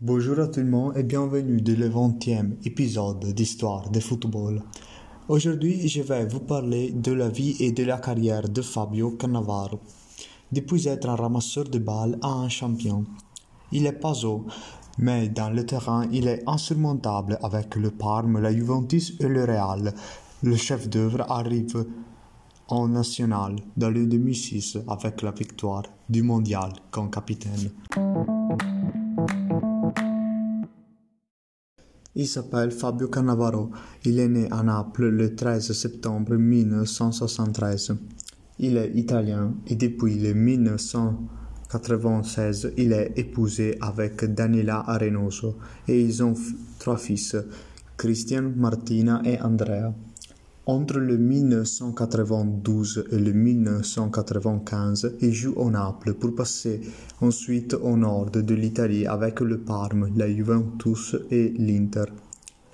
Bonjour à tout le monde et bienvenue dans le 20e épisode d'Histoire de football. Aujourd'hui, je vais vous parler de la vie et de la carrière de Fabio Cannavaro. Depuis être un ramasseur de balles à un champion, il est pas haut, mais dans le terrain, il est insurmontable avec le Parme, la Juventus et le Real. Le chef d'œuvre arrive en national dans le 2006 avec la victoire du mondial comme capitaine. Il s'appelle Fabio Cannavaro. Il est né à Naples le 13 septembre 1973. Il est italien et depuis le 1996, il est épousé avec Daniela Arenoso et ils ont trois fils, Christian, Martina et Andrea. Entre le 1992 et le 1995, il joue au Naples pour passer ensuite au nord de l'Italie avec le Parme, la Juventus et l'Inter.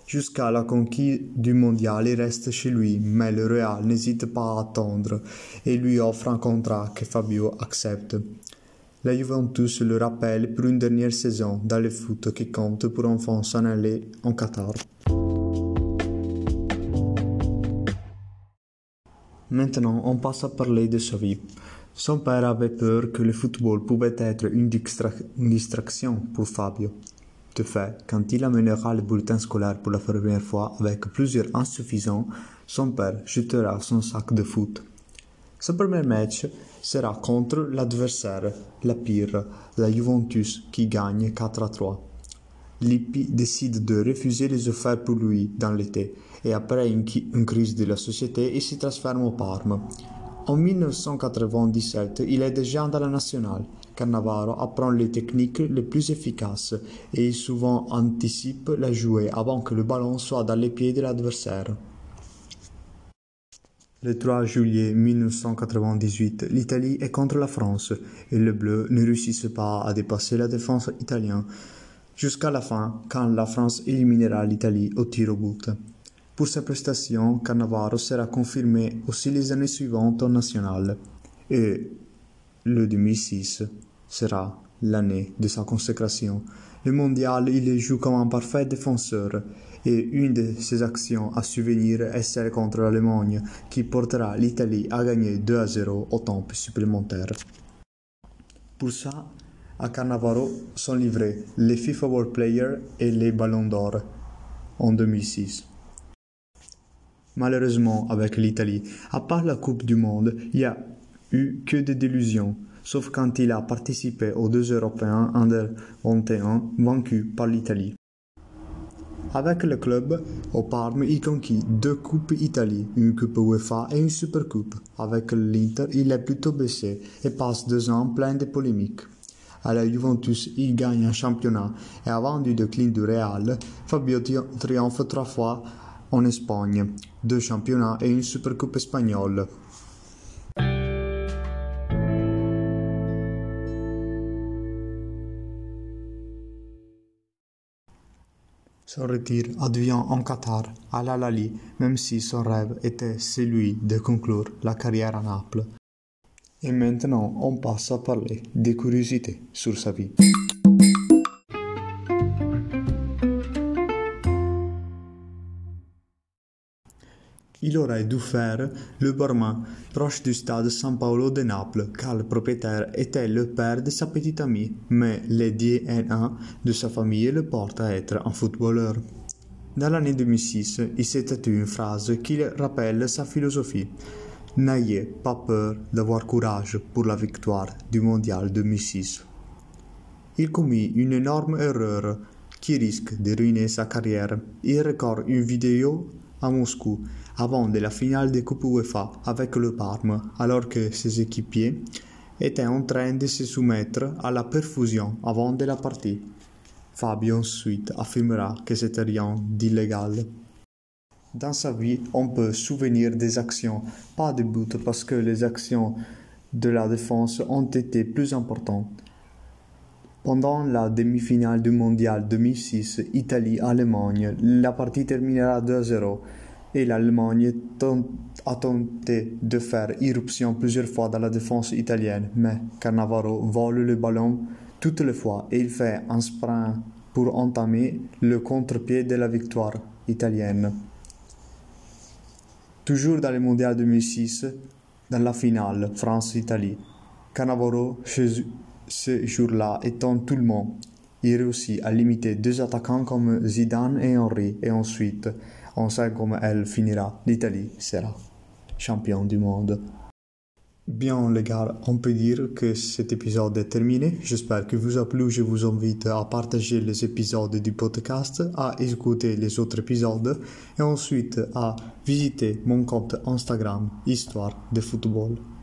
Jusqu'à la conquête du mondial, il reste chez lui, mais le Real n'hésite pas à attendre et lui offre un contrat que Fabio accepte. La Juventus le rappelle pour une dernière saison dans le foot qui compte pour enfin s'en aller en Qatar. Maintenant, on passe à parler de sa vie. Son père avait peur que le football pouvait être une, une distraction pour Fabio. De fait, quand il amènera le bulletin scolaire pour la première fois avec plusieurs insuffisants, son père jetera son sac de foot. Son premier match sera contre l'adversaire, la pire, la Juventus, qui gagne 4 à 3. Lippi décide de refuser les offres pour lui dans l'été et après une, crise de la société, il se transforme au Parme. En 1997, il est déjà dans la nationale. Cannavaro apprend les techniques les plus efficaces et souvent anticipe la jouée avant que le ballon soit dans les pieds de l'adversaire. Le 3 juillet 1998, l'Italie est contre la France et les Bleus ne réussissent pas à dépasser la défense italienne jusqu'à la fin quand la France éliminera l'Italie au tir au but. Pour sa prestation, Cannavaro sera confirmé aussi les années suivantes en national et le 2006 sera l'année de sa consécration. Le mondial, il joue comme un parfait défenseur et une de ses actions à souvenir est celle contre l'Allemagne qui portera l'Italie à gagner 2 à 0 au temps supplémentaire. Pour ça, à Cannavaro sont livrés les FIFA World Player et les Ballons d'Or en 2006. Malheureusement, avec l'Italie, à part la Coupe du Monde, il n'y a eu que des délusions, sauf quand il a participé aux deux Européens Under 21 vaincus par l'Italie. Avec le club, au Parme, il conquit deux Coupes Italie, une Coupe UEFA et une Supercoupe. Avec l'Inter, il est plutôt baissé et passe deux ans plein de polémiques. À la Juventus, il gagne un championnat et avant du déclin du Real, Fabio triomphe trois fois en Espagne, deux championnats et une Supercoupe espagnole. Son retire advient en Qatar, à l'Al-Ali, même si son rêve était celui de conclure la carrière à Naples. Et maintenant, on passe à parler des curiosités sur sa vie. Il aurait dû faire le barman proche du stade San Paolo de Naples, car le propriétaire était le père de sa petite amie, mais le DNA de sa famille le porte à être un footballeur. Dans l'année 2006, il s'est tatu une phrase qui rappelle sa philosophie. N'ayez pas peur d'avoir courage pour la victoire du mondial 2006. Il commit une énorme erreur qui risque de ruiner sa carrière. Il recorde une vidéo à Moscou avant de la finale de Coupe UEFA avec le Parme, alors que ses équipiers étaient en train de se soumettre à la perfusion avant de la partie. Fabio ensuite affirmera que c'était rien d'illégal. Dans sa vie, on peut souvenir des actions, pas de buts, parce que les actions de la défense ont été plus importantes. Pendant la demi-finale du mondial 2006 Italie-Allemagne, la partie terminera 2-0 et l'Allemagne a tenté de faire irruption plusieurs fois dans la défense italienne, mais Cannavaro vole le ballon toutes les fois et il fait un sprint pour entamer le contre-pied de la victoire italienne. Toujours dans le mondial 2006, dans la finale France-Italie, Cannavaro, ce jour-là, étant tout le monde, il réussit à limiter deux attaquants comme Zidane et Henry, et ensuite, on sait comment elle finira. L'Italie sera champion du monde. Bien les gars, on peut dire que cet épisode est terminé. J'espère que vous a plu. Je vous invite à partager les épisodes du podcast, à écouter les autres épisodes et ensuite à visiter mon compte Instagram Histoire de football.